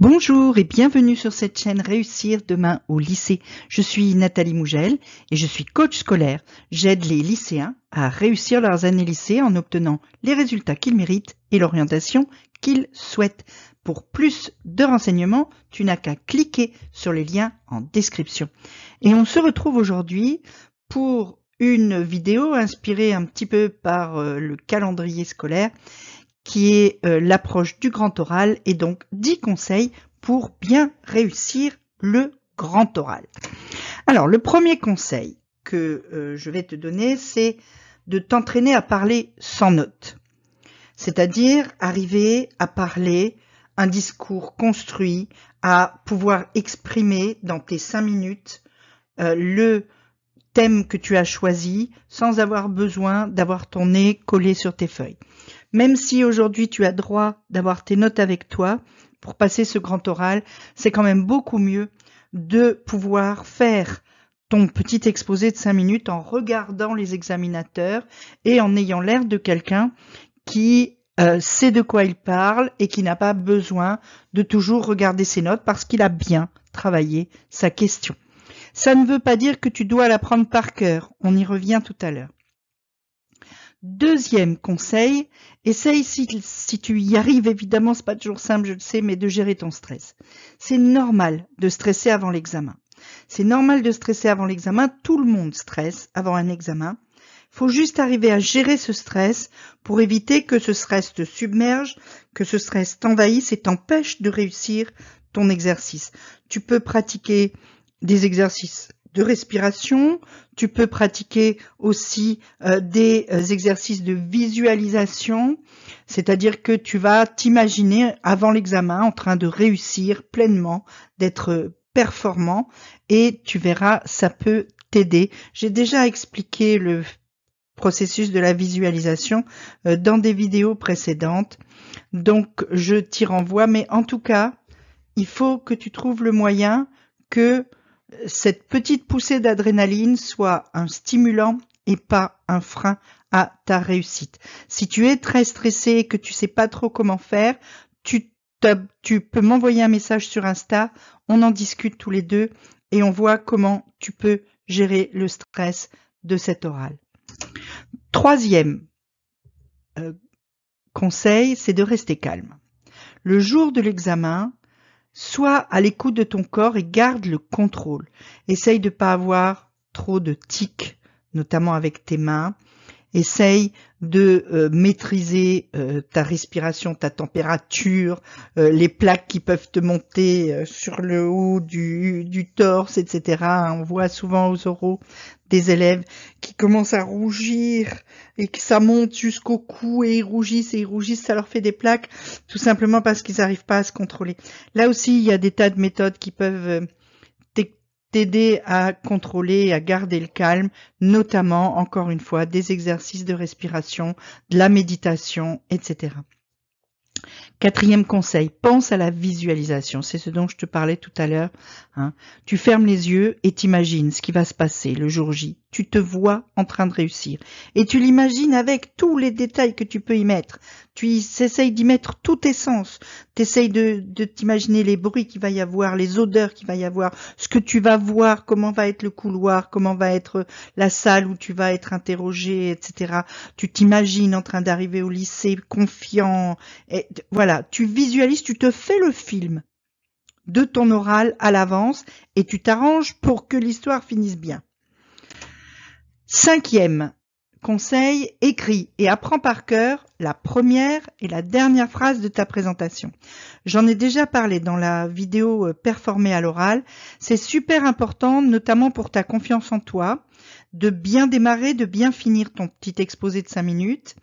Bonjour et bienvenue sur cette chaîne Réussir demain au lycée. Je suis Nathalie Mougel et je suis coach scolaire. J'aide les lycéens à réussir leurs années lycée en obtenant les résultats qu'ils méritent et l'orientation qu'ils souhaitent. Pour plus de renseignements, tu n'as qu'à cliquer sur les liens en description. Et on se retrouve aujourd'hui pour une vidéo inspirée un petit peu par euh, le calendrier scolaire qui est euh, l'approche du grand oral et donc 10 conseils pour bien réussir le grand oral. Alors le premier conseil que euh, je vais te donner, c'est de t'entraîner à parler sans notes. C'est-à-dire arriver à parler un discours construit, à pouvoir exprimer dans tes cinq minutes euh, le thème que tu as choisi sans avoir besoin d'avoir ton nez collé sur tes feuilles. Même si aujourd'hui tu as droit d'avoir tes notes avec toi pour passer ce grand oral, c'est quand même beaucoup mieux de pouvoir faire ton petit exposé de cinq minutes en regardant les examinateurs et en ayant l'air de quelqu'un qui euh, sait de quoi il parle et qui n'a pas besoin de toujours regarder ses notes parce qu'il a bien travaillé sa question. Ça ne veut pas dire que tu dois l'apprendre par cœur, on y revient tout à l'heure. Deuxième conseil, essaye si, tu y arrives, évidemment c'est pas toujours simple, je le sais, mais de gérer ton stress. C'est normal de stresser avant l'examen. C'est normal de stresser avant l'examen, tout le monde stresse avant un examen. Faut juste arriver à gérer ce stress pour éviter que ce stress te submerge, que ce stress t'envahisse et t'empêche de réussir ton exercice. Tu peux pratiquer des exercices de respiration. Tu peux pratiquer aussi euh, des euh, exercices de visualisation, c'est-à-dire que tu vas t'imaginer avant l'examen en train de réussir pleinement, d'être performant et tu verras, ça peut t'aider. J'ai déjà expliqué le processus de la visualisation euh, dans des vidéos précédentes, donc je t'y renvoie, mais en tout cas, il faut que tu trouves le moyen que cette petite poussée d'adrénaline soit un stimulant et pas un frein à ta réussite. Si tu es très stressé et que tu sais pas trop comment faire, tu, peux m'envoyer un message sur Insta, on en discute tous les deux et on voit comment tu peux gérer le stress de cet oral. Troisième euh, conseil, c'est de rester calme. Le jour de l'examen, Sois à l'écoute de ton corps et garde le contrôle. Essaye de ne pas avoir trop de tics, notamment avec tes mains. Essaye de euh, maîtriser euh, ta respiration, ta température, euh, les plaques qui peuvent te monter sur le haut du, du torse, etc. On voit souvent aux oraux des élèves qui commencent à rougir et que ça monte jusqu'au cou et ils rougissent et ils rougissent, ça leur fait des plaques, tout simplement parce qu'ils n'arrivent pas à se contrôler. Là aussi, il y a des tas de méthodes qui peuvent t'aider à contrôler, à garder le calme, notamment, encore une fois, des exercices de respiration, de la méditation, etc. Quatrième conseil, pense à la visualisation. C'est ce dont je te parlais tout à l'heure. Hein. Tu fermes les yeux et t'imagines ce qui va se passer le jour J. Tu te vois en train de réussir. Et tu l'imagines avec tous les détails que tu peux y mettre. Tu essayes d'y mettre tout tes sens. Tu essayes de, t'imaginer les bruits qu'il va y avoir, les odeurs qu'il va y avoir, ce que tu vas voir, comment va être le couloir, comment va être la salle où tu vas être interrogé, etc. Tu t'imagines en train d'arriver au lycée confiant. Voilà, tu visualises, tu te fais le film de ton oral à l'avance et tu t'arranges pour que l'histoire finisse bien. Cinquième conseil, écris et apprends par cœur la première et la dernière phrase de ta présentation. J'en ai déjà parlé dans la vidéo euh, performée à l'oral. C'est super important, notamment pour ta confiance en toi, de bien démarrer, de bien finir ton petit exposé de cinq minutes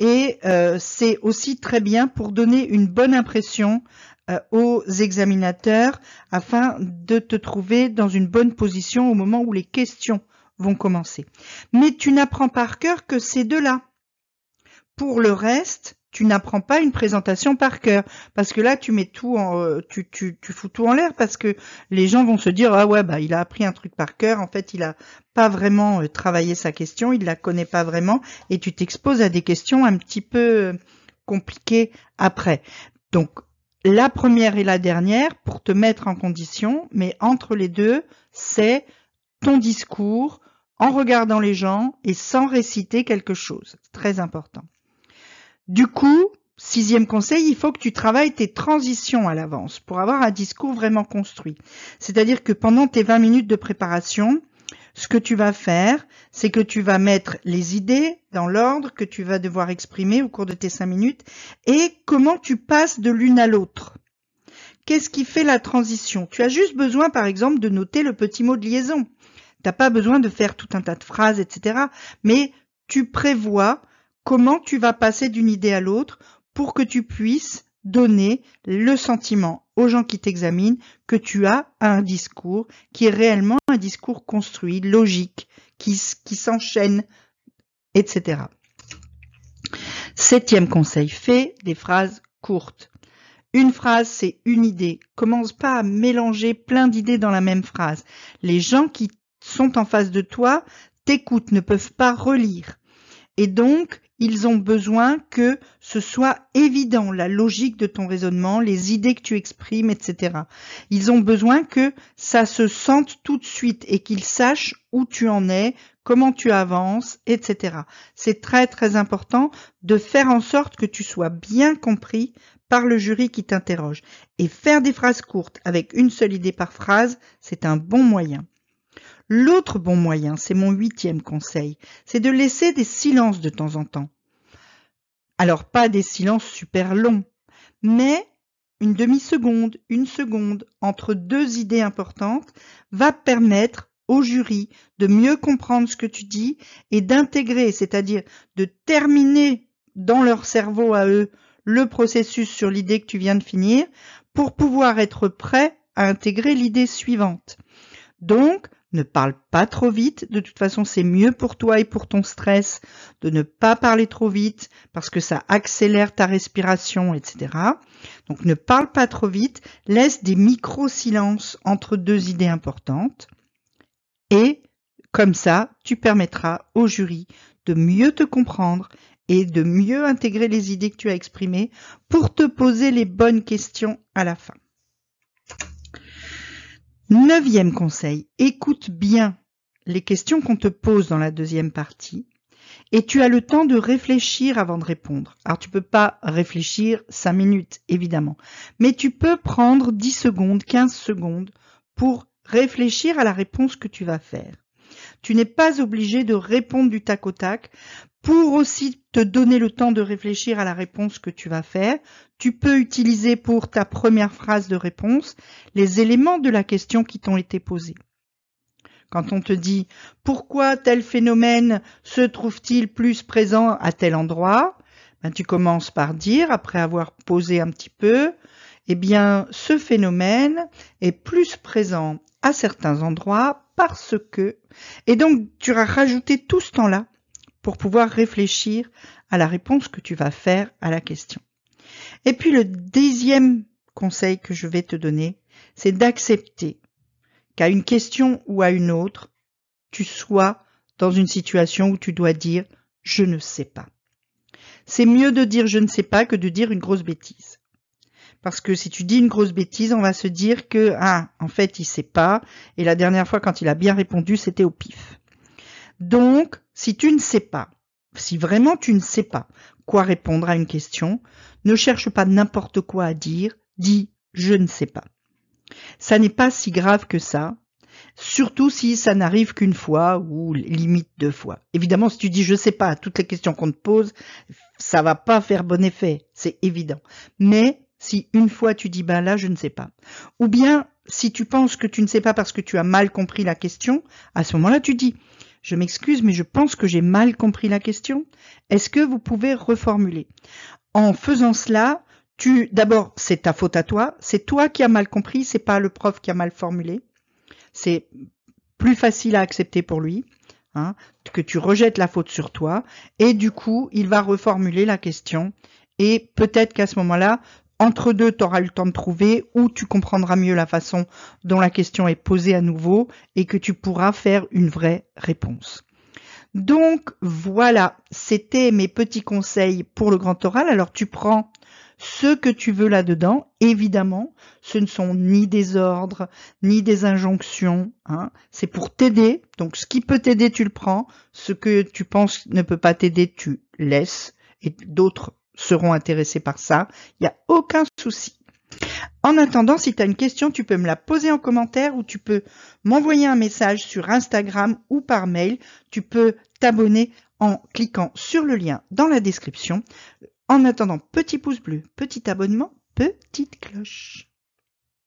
et euh, c'est aussi très bien pour donner une bonne impression euh, aux examinateurs afin de te trouver dans une bonne position au moment où les questions vont commencer. Mais tu n'apprends par cœur que ces deux-là. Pour le reste, tu n'apprends pas une présentation par cœur. Parce que là tu mets tout en euh, tu, fous tout en l'air parce que les gens vont se dire ah ouais bah il a appris un truc par cœur. En fait il a pas vraiment euh, travaillé sa question. Il la connaît pas vraiment. Et tu t'exposes à des questions un petit peu euh, compliquées après. Donc la première et la dernière pour te mettre en condition, mais entre les deux, c'est ton discours en regardant les gens et sans réciter quelque chose. Très important. Du coup, sixième conseil, il faut que tu travailles tes transitions à l'avance pour avoir un discours vraiment construit. C'est-à-dire que pendant tes 20 minutes de préparation, ce que tu vas faire, c'est que tu vas mettre les idées dans l'ordre que tu vas devoir exprimer au cours de tes cinq minutes et comment tu passes de l'une à l'autre. Qu'est-ce qui fait la transition? Tu as juste besoin, par exemple, de noter le petit mot de liaison. T'as pas besoin de faire tout un tas de phrases, etc. Mais tu prévois comment tu vas passer d'une idée à l'autre pour que tu puisses donner le sentiment aux gens qui t'examinent que tu as un discours qui est réellement un discours construit, logique, qui, qui s'enchaîne, etc. Septième conseil, fais des phrases courtes. Une phrase, c'est une idée. Commence pas à mélanger plein d'idées dans la même phrase. Les gens qui sont en face de toi t'écoutent, ne peuvent pas relire. Et donc, ils ont besoin que ce soit évident, la logique de ton raisonnement, les idées que tu exprimes, etc. Ils ont besoin que ça se sente tout de suite et qu'ils sachent où tu en es, comment tu avances, etc. C'est très très important de faire en sorte que tu sois bien compris par le jury qui t'interroge. Et faire des phrases courtes avec une seule idée par phrase, c'est un bon moyen. L'autre bon moyen, c'est mon huitième conseil, c'est de laisser des silences de temps en temps. Alors pas des silences super longs, mais une demi-seconde, une seconde entre deux idées importantes va permettre au jury de mieux comprendre ce que tu dis et d'intégrer, c'est-à-dire de terminer dans leur cerveau à eux le processus sur l'idée que tu viens de finir pour pouvoir être prêt à intégrer l'idée suivante. Donc, ne parle pas trop vite. De toute façon, c'est mieux pour toi et pour ton stress de ne pas parler trop vite parce que ça accélère ta respiration, etc. Donc ne parle pas trop vite. Laisse des micro-silences entre deux idées importantes. Et comme ça, tu permettras au jury de mieux te comprendre et de mieux intégrer les idées que tu as exprimées pour te poser les bonnes questions à la fin. Neuvième conseil, écoute bien les questions qu'on te pose dans la deuxième partie et tu as le temps de réfléchir avant de répondre. Alors tu peux pas réfléchir cinq minutes, évidemment, mais tu peux prendre 10 secondes, 15 secondes pour réfléchir à la réponse que tu vas faire. Tu n'es pas obligé de répondre du tac au tac. Pour aussi te donner le temps de réfléchir à la réponse que tu vas faire, tu peux utiliser pour ta première phrase de réponse les éléments de la question qui t'ont été posés. Quand on te dit pourquoi tel phénomène se trouve-t-il plus présent à tel endroit, ben tu commences par dire, après avoir posé un petit peu, eh bien ce phénomène est plus présent à certains endroits parce que, et donc tu as rajouté tout ce temps-là pour pouvoir réfléchir à la réponse que tu vas faire à la question. Et puis le deuxième conseil que je vais te donner, c'est d'accepter qu'à une question ou à une autre, tu sois dans une situation où tu dois dire je ne sais pas. C'est mieux de dire je ne sais pas que de dire une grosse bêtise. Parce que si tu dis une grosse bêtise, on va se dire que, ah, en fait, il sait pas, et la dernière fois quand il a bien répondu, c'était au pif. Donc, si tu ne sais pas, si vraiment tu ne sais pas quoi répondre à une question, ne cherche pas n'importe quoi à dire, dis je ne sais pas. Ça n'est pas si grave que ça, surtout si ça n'arrive qu'une fois ou limite deux fois. Évidemment, si tu dis je sais pas à toutes les questions qu'on te pose, ça va pas faire bon effet, c'est évident. Mais si une fois tu dis ben là je ne sais pas. Ou bien si tu penses que tu ne sais pas parce que tu as mal compris la question, à ce moment-là tu dis je m'excuse, mais je pense que j'ai mal compris la question. Est-ce que vous pouvez reformuler? En faisant cela, tu d'abord c'est ta faute à toi, c'est toi qui as mal compris, c'est pas le prof qui a mal formulé. C'est plus facile à accepter pour lui. Hein, que tu rejettes la faute sur toi et du coup il va reformuler la question et peut-être qu'à ce moment-là entre deux, tu auras eu le temps de trouver ou tu comprendras mieux la façon dont la question est posée à nouveau et que tu pourras faire une vraie réponse. Donc voilà, c'était mes petits conseils pour le grand oral. Alors tu prends ce que tu veux là-dedans. Évidemment, ce ne sont ni des ordres, ni des injonctions. Hein. C'est pour t'aider. Donc, ce qui peut t'aider, tu le prends. Ce que tu penses ne peut pas t'aider, tu laisses. Et d'autres seront intéressés par ça. Il n'y a aucun souci. En attendant, si tu as une question, tu peux me la poser en commentaire ou tu peux m'envoyer un message sur Instagram ou par mail. Tu peux t'abonner en cliquant sur le lien dans la description. En attendant, petit pouce bleu, petit abonnement, petite cloche.